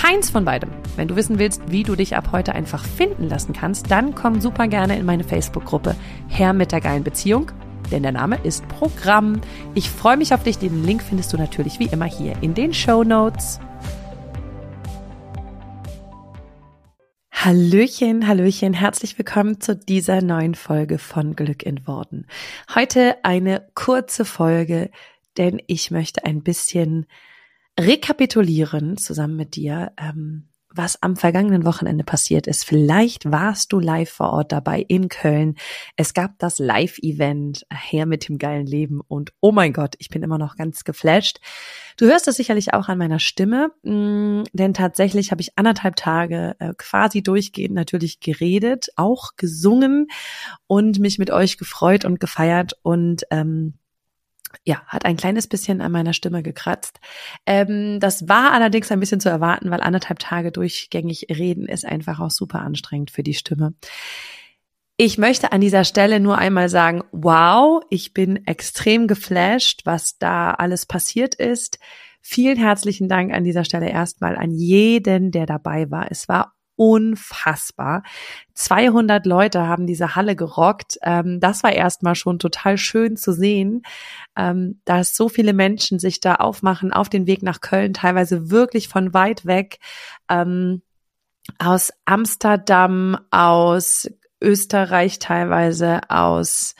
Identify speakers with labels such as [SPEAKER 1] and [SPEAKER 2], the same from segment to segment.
[SPEAKER 1] keins von beidem. Wenn du wissen willst, wie du dich ab heute einfach finden lassen kannst, dann komm super gerne in meine Facebook-Gruppe Herr mit der geilen Beziehung, denn der Name ist Programm. Ich freue mich auf dich. Den Link findest du natürlich wie immer hier in den Show Notes. Hallöchen, Hallöchen, herzlich willkommen zu dieser neuen Folge von Glück in Worten. Heute eine kurze Folge, denn ich möchte ein bisschen rekapitulieren zusammen mit dir, ähm, was am vergangenen Wochenende passiert ist. Vielleicht warst du live vor Ort dabei in Köln. Es gab das Live-Event her mit dem geilen Leben und oh mein Gott, ich bin immer noch ganz geflasht. Du hörst es sicherlich auch an meiner Stimme, mm, denn tatsächlich habe ich anderthalb Tage äh, quasi durchgehend natürlich geredet, auch gesungen und mich mit euch gefreut und gefeiert und ähm, ja, hat ein kleines bisschen an meiner Stimme gekratzt. Ähm, das war allerdings ein bisschen zu erwarten, weil anderthalb Tage durchgängig reden ist einfach auch super anstrengend für die Stimme. Ich möchte an dieser Stelle nur einmal sagen, wow, ich bin extrem geflasht, was da alles passiert ist. Vielen herzlichen Dank an dieser Stelle erstmal an jeden, der dabei war. Es war unfassbar. 200 Leute haben diese Halle gerockt. Ähm, das war erstmal schon total schön zu sehen, ähm, dass so viele Menschen sich da aufmachen auf den Weg nach Köln, teilweise wirklich von weit weg, ähm, aus Amsterdam, aus Österreich teilweise, aus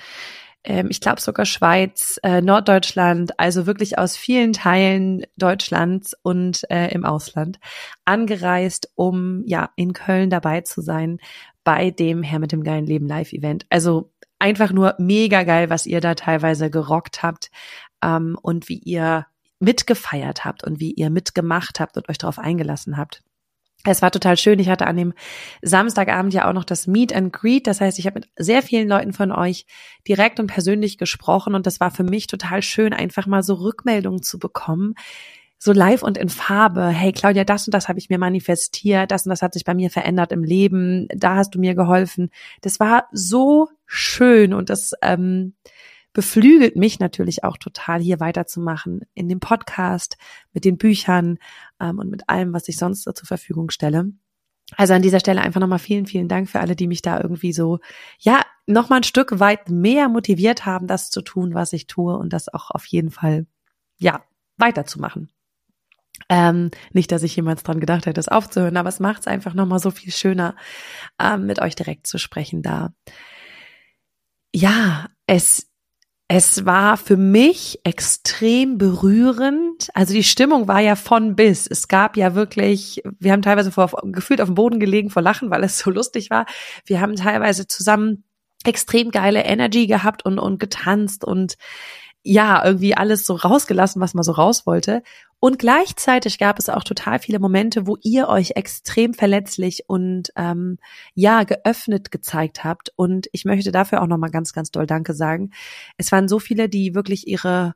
[SPEAKER 1] ich glaube sogar Schweiz, äh, Norddeutschland, also wirklich aus vielen Teilen Deutschlands und äh, im Ausland angereist, um ja in Köln dabei zu sein bei dem Herr mit dem geilen Leben Live-Event. Also einfach nur mega geil, was ihr da teilweise gerockt habt ähm, und wie ihr mitgefeiert habt und wie ihr mitgemacht habt und euch darauf eingelassen habt. Es war total schön. Ich hatte an dem Samstagabend ja auch noch das Meet and Greet. Das heißt, ich habe mit sehr vielen Leuten von euch direkt und persönlich gesprochen und das war für mich total schön, einfach mal so Rückmeldungen zu bekommen. So live und in Farbe. Hey Claudia, das und das habe ich mir manifestiert, das und das hat sich bei mir verändert im Leben, da hast du mir geholfen. Das war so schön und das ähm, beflügelt mich natürlich auch total, hier weiterzumachen in dem Podcast, mit den Büchern ähm, und mit allem, was ich sonst zur Verfügung stelle. Also an dieser Stelle einfach nochmal vielen, vielen Dank für alle, die mich da irgendwie so, ja, nochmal ein Stück weit mehr motiviert haben, das zu tun, was ich tue und das auch auf jeden Fall, ja, weiterzumachen. Ähm, nicht, dass ich jemals dran gedacht hätte, das aufzuhören, aber es macht es einfach nochmal so viel schöner, ähm, mit euch direkt zu sprechen da. Ja, es es war für mich extrem berührend. Also die Stimmung war ja von bis. Es gab ja wirklich, wir haben teilweise vor, gefühlt auf dem Boden gelegen vor Lachen, weil es so lustig war. Wir haben teilweise zusammen extrem geile Energy gehabt und, und getanzt und ja, irgendwie alles so rausgelassen, was man so raus wollte. Und gleichzeitig gab es auch total viele Momente, wo ihr euch extrem verletzlich und ähm, ja geöffnet gezeigt habt. Und ich möchte dafür auch nochmal ganz, ganz doll Danke sagen. Es waren so viele, die wirklich ihre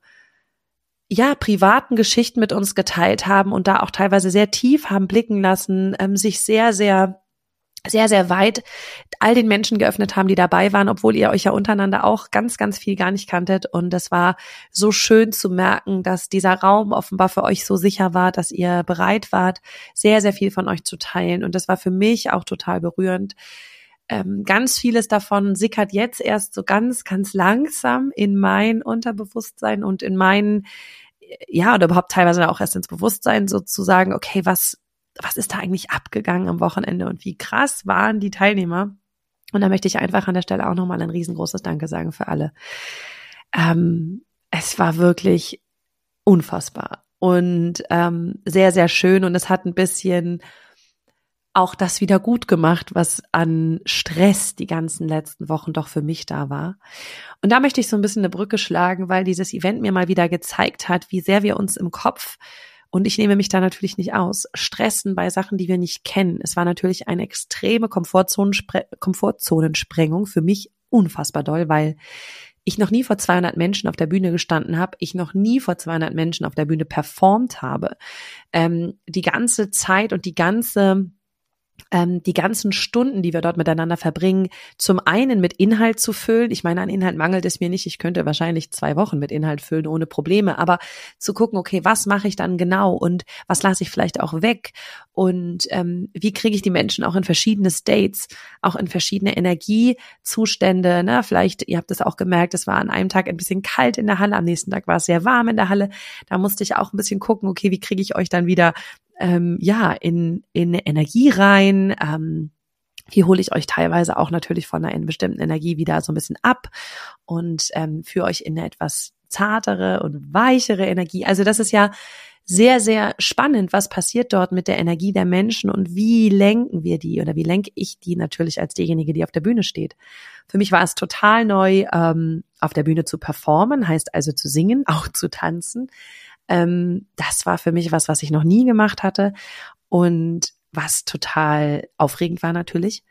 [SPEAKER 1] ja, privaten Geschichten mit uns geteilt haben und da auch teilweise sehr tief haben blicken lassen, ähm, sich sehr, sehr sehr, sehr weit all den Menschen geöffnet haben, die dabei waren, obwohl ihr euch ja untereinander auch ganz, ganz viel gar nicht kanntet. Und es war so schön zu merken, dass dieser Raum offenbar für euch so sicher war, dass ihr bereit wart, sehr, sehr viel von euch zu teilen. Und das war für mich auch total berührend. Ähm, ganz vieles davon sickert jetzt erst so ganz, ganz langsam in mein Unterbewusstsein und in meinen ja, oder überhaupt teilweise auch erst ins Bewusstsein sozusagen, okay, was, was ist da eigentlich abgegangen am Wochenende und wie krass waren die Teilnehmer. Und da möchte ich einfach an der Stelle auch nochmal ein riesengroßes Danke sagen für alle. Ähm, es war wirklich unfassbar. und ähm, sehr, sehr schön. Und es hat ein bisschen auch das wieder gut gemacht, was an Stress die ganzen letzten Wochen doch für mich da war. Und da möchte ich so ein bisschen eine Brücke schlagen, weil dieses Event mir mal wieder gezeigt hat, wie sehr wir uns im Kopf und ich nehme mich da natürlich nicht aus. Stressen bei Sachen, die wir nicht kennen. Es war natürlich eine extreme Komfortzonensprengung für mich unfassbar doll, weil ich noch nie vor 200 Menschen auf der Bühne gestanden habe, ich noch nie vor 200 Menschen auf der Bühne performt habe. Ähm, die ganze Zeit und die ganze die ganzen Stunden, die wir dort miteinander verbringen, zum einen mit Inhalt zu füllen. Ich meine, an Inhalt mangelt es mir nicht. Ich könnte wahrscheinlich zwei Wochen mit Inhalt füllen ohne Probleme. Aber zu gucken, okay, was mache ich dann genau und was lasse ich vielleicht auch weg und ähm, wie kriege ich die Menschen auch in verschiedene States, auch in verschiedene Energiezustände. Ne? Vielleicht, ihr habt es auch gemerkt, es war an einem Tag ein bisschen kalt in der Halle, am nächsten Tag war es sehr warm in der Halle. Da musste ich auch ein bisschen gucken, okay, wie kriege ich euch dann wieder ähm, ja in, in Energie rein. Ähm, hier hole ich euch teilweise auch natürlich von einer bestimmten Energie wieder so ein bisschen ab und ähm, führe euch in eine etwas zartere und weichere Energie. Also das ist ja sehr, sehr spannend, was passiert dort mit der Energie der Menschen und wie lenken wir die oder wie lenke ich die natürlich als diejenige, die auf der Bühne steht. Für mich war es total neu, ähm, auf der Bühne zu performen, heißt also zu singen, auch zu tanzen. Ähm, das war für mich was, was ich noch nie gemacht hatte und was total aufregend war natürlich.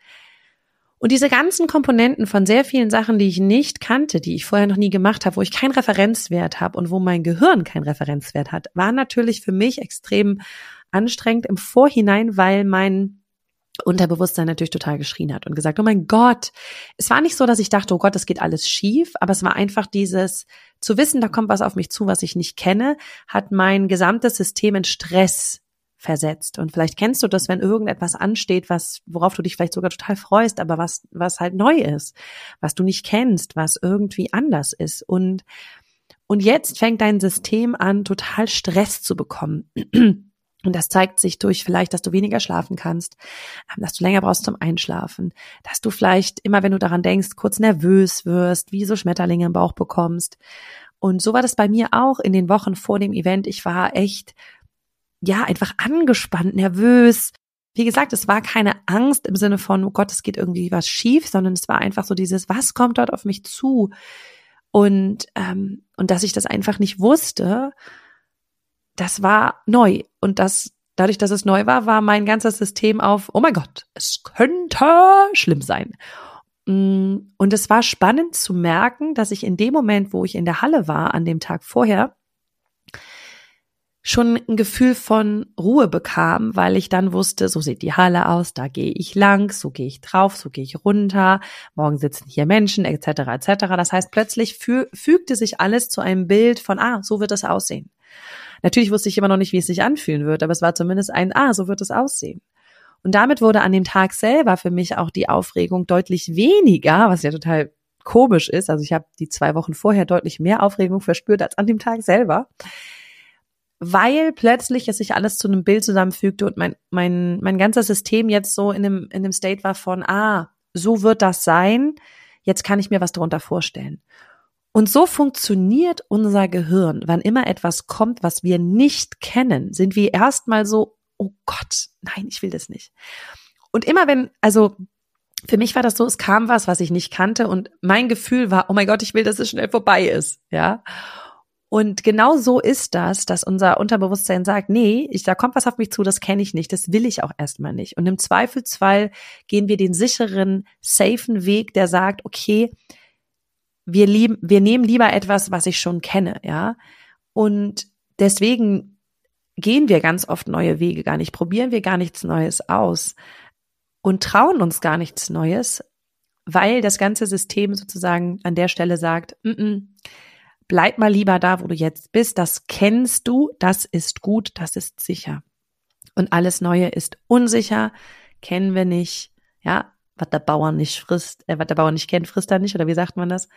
[SPEAKER 1] Und diese ganzen Komponenten von sehr vielen Sachen, die ich nicht kannte, die ich vorher noch nie gemacht habe, wo ich keinen Referenzwert habe und wo mein Gehirn keinen Referenzwert hat, waren natürlich für mich extrem anstrengend im Vorhinein, weil mein Unterbewusstsein natürlich total geschrien hat und gesagt, oh mein Gott. Es war nicht so, dass ich dachte, oh Gott, es geht alles schief, aber es war einfach dieses zu wissen, da kommt was auf mich zu, was ich nicht kenne, hat mein gesamtes System in Stress versetzt. Und vielleicht kennst du das, wenn irgendetwas ansteht, was, worauf du dich vielleicht sogar total freust, aber was, was halt neu ist, was du nicht kennst, was irgendwie anders ist. Und, und jetzt fängt dein System an, total Stress zu bekommen. Und das zeigt sich durch vielleicht, dass du weniger schlafen kannst, ähm, dass du länger brauchst zum Einschlafen, dass du vielleicht immer, wenn du daran denkst, kurz nervös wirst, wie so Schmetterlinge im Bauch bekommst. Und so war das bei mir auch in den Wochen vor dem Event. Ich war echt, ja, einfach angespannt, nervös. Wie gesagt, es war keine Angst im Sinne von, oh Gott, es geht irgendwie was schief, sondern es war einfach so dieses, was kommt dort auf mich zu? Und, ähm, und dass ich das einfach nicht wusste das war neu. Und das, dadurch, dass es neu war, war mein ganzes System auf, oh mein Gott, es könnte schlimm sein. Mm, und es war spannend zu merken, dass ich in dem Moment, wo ich in der Halle war, an dem Tag vorher, schon ein Gefühl von Ruhe bekam, weil ich dann wusste, so sieht die Halle aus, da gehe ich lang, so gehe ich drauf, so gehe ich runter, morgen sitzen hier Menschen, etc. etc. Das heißt, plötzlich fü fügte sich alles zu einem Bild von, ah, so wird es aussehen. Natürlich wusste ich immer noch nicht, wie es sich anfühlen wird, aber es war zumindest ein, ah, so wird es aussehen. Und damit wurde an dem Tag selber für mich auch die Aufregung deutlich weniger, was ja total komisch ist. Also ich habe die zwei Wochen vorher deutlich mehr Aufregung verspürt als an dem Tag selber, weil plötzlich es sich alles zu einem Bild zusammenfügte und mein mein mein ganzes System jetzt so in einem in einem State war von ah so wird das sein. Jetzt kann ich mir was darunter vorstellen. Und so funktioniert unser Gehirn. Wann immer etwas kommt, was wir nicht kennen, sind wir erstmal so, oh Gott, nein, ich will das nicht. Und immer wenn, also für mich war das so, es kam was, was ich nicht kannte und mein Gefühl war, oh mein Gott, ich will, dass es schnell vorbei ist, ja. Und genau so ist das, dass unser Unterbewusstsein sagt, nee, ich, da kommt was auf mich zu, das kenne ich nicht, das will ich auch erstmal nicht. Und im Zweifelsfall gehen wir den sicheren, safen Weg, der sagt, okay, wir lieben, wir nehmen lieber etwas, was ich schon kenne, ja. Und deswegen gehen wir ganz oft neue Wege gar nicht, probieren wir gar nichts Neues aus und trauen uns gar nichts Neues, weil das ganze System sozusagen an der Stelle sagt, mm -mm, bleib mal lieber da, wo du jetzt bist, das kennst du, das ist gut, das ist sicher. Und alles Neue ist unsicher, kennen wir nicht, ja, was der Bauer nicht frisst, äh, was der Bauer nicht kennt, frisst er nicht, oder wie sagt man das?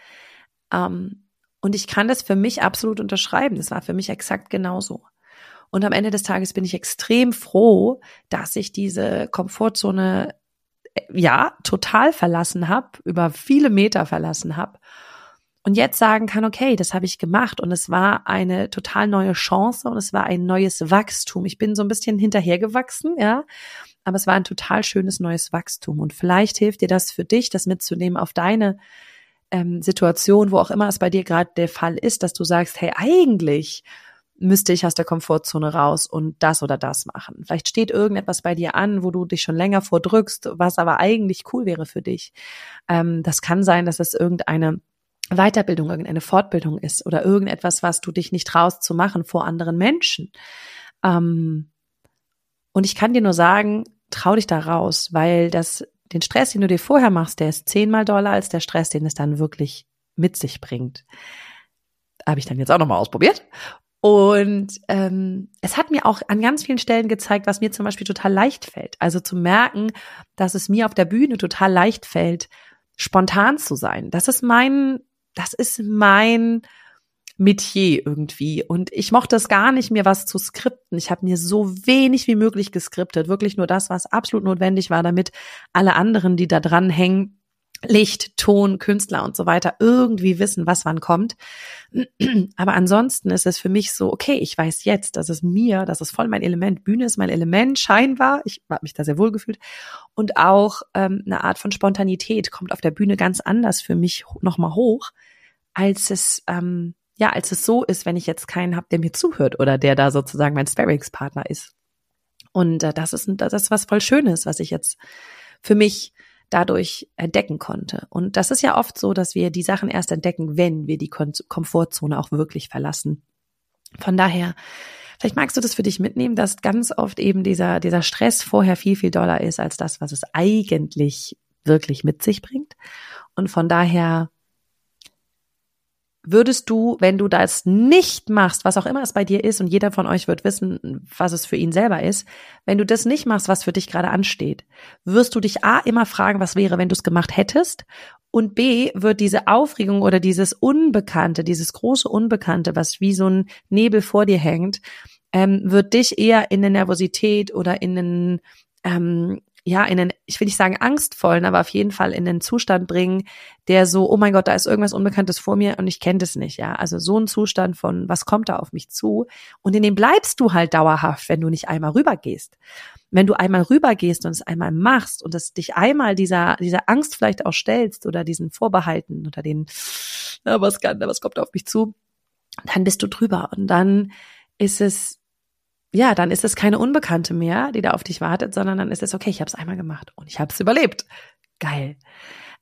[SPEAKER 1] Ähm, und ich kann das für mich absolut unterschreiben. Das war für mich exakt genauso. Und am Ende des Tages bin ich extrem froh, dass ich diese Komfortzone äh, ja total verlassen habe, über viele Meter verlassen habe und jetzt sagen kann, okay, das habe ich gemacht und es war eine total neue Chance und es war ein neues Wachstum. Ich bin so ein bisschen hinterhergewachsen, ja, aber es war ein total schönes neues Wachstum und vielleicht hilft dir das für dich, das mitzunehmen auf deine ähm, Situation, wo auch immer es bei dir gerade der Fall ist, dass du sagst, hey, eigentlich müsste ich aus der Komfortzone raus und das oder das machen. Vielleicht steht irgendetwas bei dir an, wo du dich schon länger vordrückst, was aber eigentlich cool wäre für dich. Ähm, das kann sein, dass es irgendeine Weiterbildung, irgendeine Fortbildung ist oder irgendetwas, was du dich nicht traust zu machen vor anderen Menschen. Ähm, und ich kann dir nur sagen, trau dich da raus, weil das, den Stress, den du dir vorher machst, der ist zehnmal doller als der Stress, den es dann wirklich mit sich bringt. Habe ich dann jetzt auch nochmal ausprobiert. Und ähm, es hat mir auch an ganz vielen Stellen gezeigt, was mir zum Beispiel total leicht fällt. Also zu merken, dass es mir auf der Bühne total leicht fällt, spontan zu sein. Das ist mein, das ist mein Metier irgendwie. Und ich mochte es gar nicht, mir was zu skripten. Ich habe mir so wenig wie möglich geskriptet. Wirklich nur das, was absolut notwendig war, damit alle anderen, die da dran hängen, Licht, Ton, Künstler und so weiter irgendwie wissen, was wann kommt. Aber ansonsten ist es für mich so, okay, ich weiß jetzt, dass es mir, das ist voll mein Element. Bühne ist mein Element, scheinbar. Ich habe mich da sehr wohl gefühlt. Und auch ähm, eine Art von Spontanität kommt auf der Bühne ganz anders für mich nochmal hoch, als es, ähm, ja, als es so ist, wenn ich jetzt keinen habe, der mir zuhört oder der da sozusagen mein Sparringspartner ist. Und äh, das ist das ist was voll Schönes, was ich jetzt für mich dadurch entdecken konnte. Und das ist ja oft so, dass wir die Sachen erst entdecken, wenn wir die Komfortzone auch wirklich verlassen. Von daher, vielleicht magst du das für dich mitnehmen, dass ganz oft eben dieser, dieser Stress vorher viel, viel doller ist als das, was es eigentlich wirklich mit sich bringt. Und von daher würdest du, wenn du das nicht machst, was auch immer es bei dir ist, und jeder von euch wird wissen, was es für ihn selber ist, wenn du das nicht machst, was für dich gerade ansteht, wirst du dich A immer fragen, was wäre, wenn du es gemacht hättest, und B wird diese Aufregung oder dieses Unbekannte, dieses große Unbekannte, was wie so ein Nebel vor dir hängt, ähm, wird dich eher in eine Nervosität oder in einen ähm, ja, in den, ich will nicht sagen angstvollen, aber auf jeden Fall in den Zustand bringen, der so, oh mein Gott, da ist irgendwas Unbekanntes vor mir und ich kenne das nicht, ja. Also so ein Zustand von, was kommt da auf mich zu? Und in dem bleibst du halt dauerhaft, wenn du nicht einmal rübergehst. Wenn du einmal rübergehst und es einmal machst und es dich einmal dieser, dieser Angst vielleicht auch stellst oder diesen Vorbehalten oder den, na, was kann, was kommt da auf mich zu? Dann bist du drüber und dann ist es ja, dann ist es keine Unbekannte mehr, die da auf dich wartet, sondern dann ist es, okay, ich habe es einmal gemacht und ich habe es überlebt. Geil.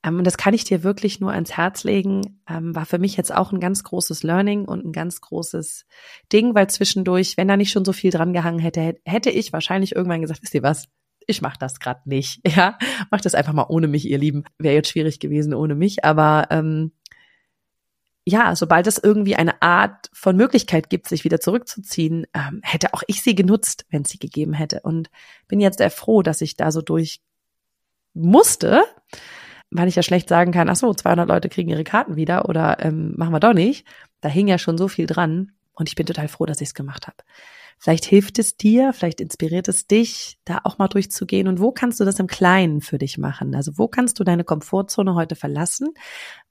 [SPEAKER 1] Ähm, und das kann ich dir wirklich nur ans Herz legen. Ähm, war für mich jetzt auch ein ganz großes Learning und ein ganz großes Ding, weil zwischendurch, wenn da nicht schon so viel dran gehangen hätte, hätte ich wahrscheinlich irgendwann gesagt, wisst ihr was? Ich mache das gerade nicht. Ja, mach das einfach mal ohne mich, ihr Lieben. Wäre jetzt schwierig gewesen ohne mich, aber ähm, ja, sobald es irgendwie eine Art von Möglichkeit gibt, sich wieder zurückzuziehen, ähm, hätte auch ich sie genutzt, wenn es sie gegeben hätte. Und bin jetzt sehr froh, dass ich da so durch musste, weil ich ja schlecht sagen kann, ach so, 200 Leute kriegen ihre Karten wieder oder ähm, machen wir doch nicht. Da hing ja schon so viel dran und ich bin total froh, dass ich es gemacht habe. Vielleicht hilft es dir, vielleicht inspiriert es dich, da auch mal durchzugehen. Und wo kannst du das im Kleinen für dich machen? Also wo kannst du deine Komfortzone heute verlassen?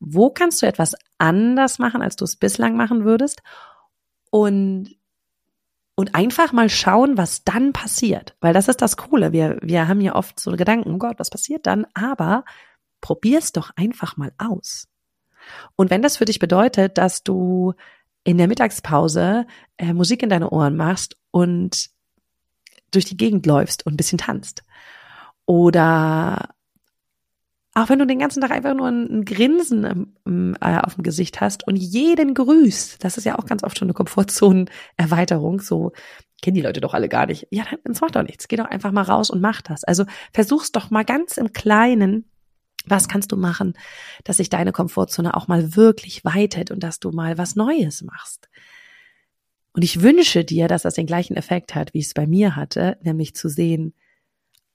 [SPEAKER 1] Wo kannst du etwas anders machen, als du es bislang machen würdest? Und und einfach mal schauen, was dann passiert. Weil das ist das Coole. Wir, wir haben ja oft so Gedanken, oh Gott, was passiert dann? Aber probier's doch einfach mal aus. Und wenn das für dich bedeutet, dass du in der Mittagspause äh, Musik in deine Ohren machst und durch die Gegend läufst und ein bisschen tanzt. Oder auch wenn du den ganzen Tag einfach nur ein, Grinsen ähm, äh, auf dem Gesicht hast und jeden grüßt, das ist ja auch ganz oft schon eine Komfortzonenerweiterung, so kennen die Leute doch alle gar nicht. Ja, dann macht doch nichts. Geh doch einfach mal raus und mach das. Also versuch's doch mal ganz im Kleinen was kannst du machen, dass sich deine Komfortzone auch mal wirklich weitet und dass du mal was Neues machst? Und ich wünsche dir, dass das den gleichen Effekt hat, wie es bei mir hatte, nämlich zu sehen,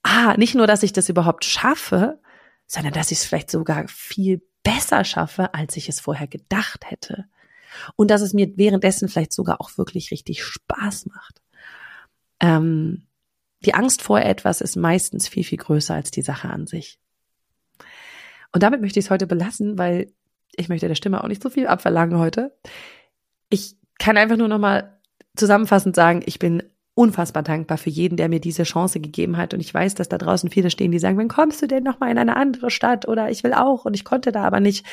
[SPEAKER 1] ah, nicht nur, dass ich das überhaupt schaffe, sondern dass ich es vielleicht sogar viel besser schaffe, als ich es vorher gedacht hätte. Und dass es mir währenddessen vielleicht sogar auch wirklich richtig Spaß macht. Ähm, die Angst vor etwas ist meistens viel, viel größer als die Sache an sich. Und damit möchte ich es heute belassen, weil Ich möchte der Stimme auch nicht so viel abverlangen heute. Ich kann einfach nur nochmal zusammenfassend sagen, ich bin unfassbar dankbar für jeden, der mir diese Chance gegeben hat. Und ich weiß, dass da draußen viele stehen, die sagen, wann kommst du denn nochmal in eine andere Stadt? Oder ich will auch und ich konnte da aber nicht.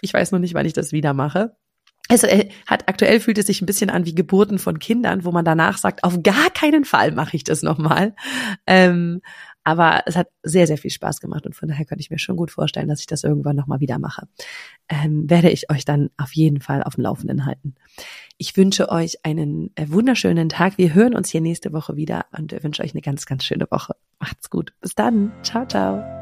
[SPEAKER 1] Ich weiß nur nicht, wann ich das wieder mache. Also er hat aktuell fühlt es sich ein bisschen an wie Geburten von Kindern, wo man danach sagt, auf gar keinen Fall mache ich das nochmal. Ähm, aber es hat sehr, sehr viel Spaß gemacht und von daher könnte ich mir schon gut vorstellen, dass ich das irgendwann nochmal wieder mache. Ähm, werde ich euch dann auf jeden Fall auf dem Laufenden halten. Ich wünsche euch einen äh, wunderschönen Tag. Wir hören uns hier nächste Woche wieder und wünsche euch eine ganz, ganz schöne Woche. Macht's gut. Bis dann. Ciao, ciao.